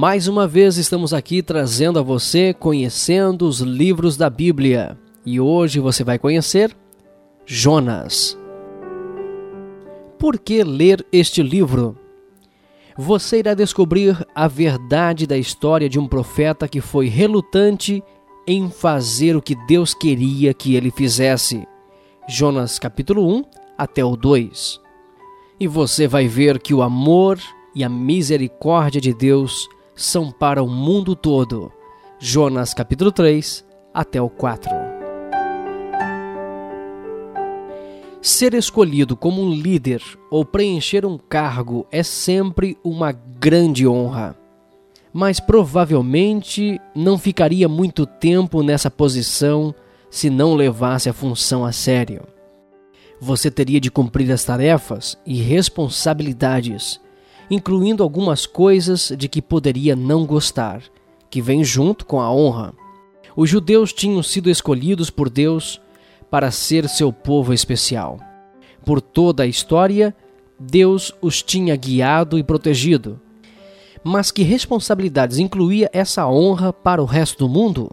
Mais uma vez estamos aqui trazendo a você conhecendo os livros da Bíblia. E hoje você vai conhecer Jonas. Por que ler este livro? Você irá descobrir a verdade da história de um profeta que foi relutante em fazer o que Deus queria que ele fizesse. Jonas capítulo 1 até o 2. E você vai ver que o amor e a misericórdia de Deus são para o mundo todo. Jonas capítulo 3 até o 4. Ser escolhido como um líder ou preencher um cargo é sempre uma grande honra. Mas provavelmente não ficaria muito tempo nessa posição se não levasse a função a sério. Você teria de cumprir as tarefas e responsabilidades incluindo algumas coisas de que poderia não gostar, que vem junto com a honra. Os judeus tinham sido escolhidos por Deus para ser seu povo especial. Por toda a história, Deus os tinha guiado e protegido. Mas que responsabilidades incluía essa honra para o resto do mundo?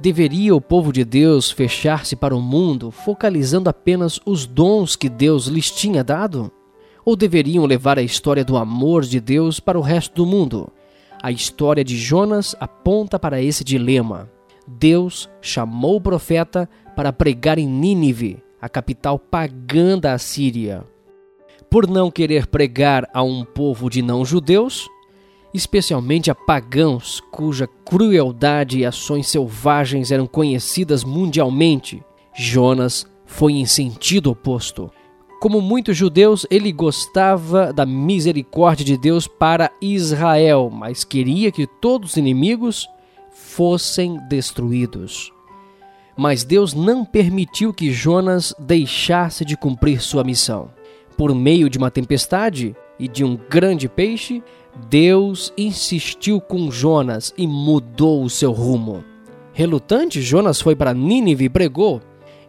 Deveria o povo de Deus fechar-se para o mundo, focalizando apenas os dons que Deus lhes tinha dado? Ou deveriam levar a história do amor de Deus para o resto do mundo? A história de Jonas aponta para esse dilema. Deus chamou o profeta para pregar em Nínive, a capital pagã da Assíria. Por não querer pregar a um povo de não-judeus, especialmente a pagãos cuja crueldade e ações selvagens eram conhecidas mundialmente, Jonas foi em sentido oposto. Como muitos judeus, ele gostava da misericórdia de Deus para Israel, mas queria que todos os inimigos fossem destruídos. Mas Deus não permitiu que Jonas deixasse de cumprir sua missão. Por meio de uma tempestade e de um grande peixe, Deus insistiu com Jonas e mudou o seu rumo. Relutante, Jonas foi para Nínive e pregou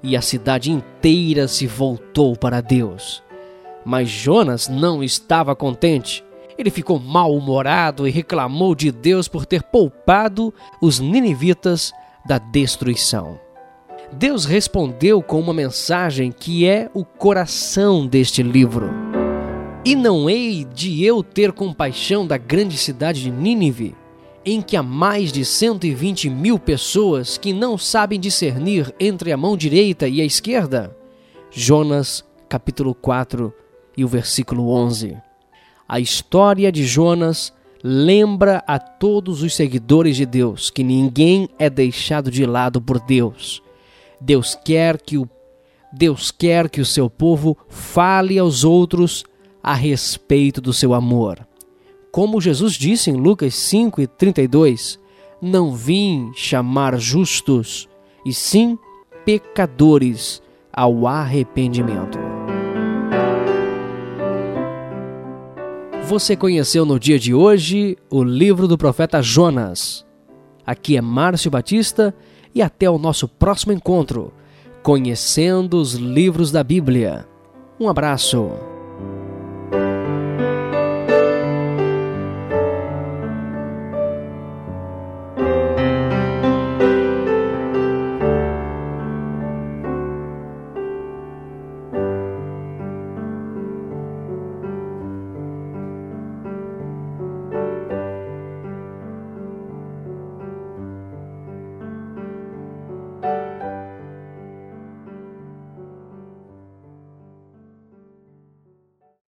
e a cidade inteira se voltou para Deus. Mas Jonas não estava contente. Ele ficou mal-humorado e reclamou de Deus por ter poupado os ninivitas da destruição. Deus respondeu com uma mensagem que é o coração deste livro. E não hei de eu ter compaixão da grande cidade de Nínive, em que há mais de 120 mil pessoas que não sabem discernir entre a mão direita e a esquerda? Jonas, capítulo 4 e o versículo 11. A história de Jonas lembra a todos os seguidores de Deus que ninguém é deixado de lado por Deus. Deus quer que o Deus quer que o seu povo fale aos outros a respeito do seu amor. Como Jesus disse em Lucas 5 e 32, não vim chamar justos, e sim pecadores ao arrependimento. Você conheceu no dia de hoje o livro do profeta Jonas. Aqui é Márcio Batista e até o nosso próximo encontro, conhecendo os livros da Bíblia. Um abraço.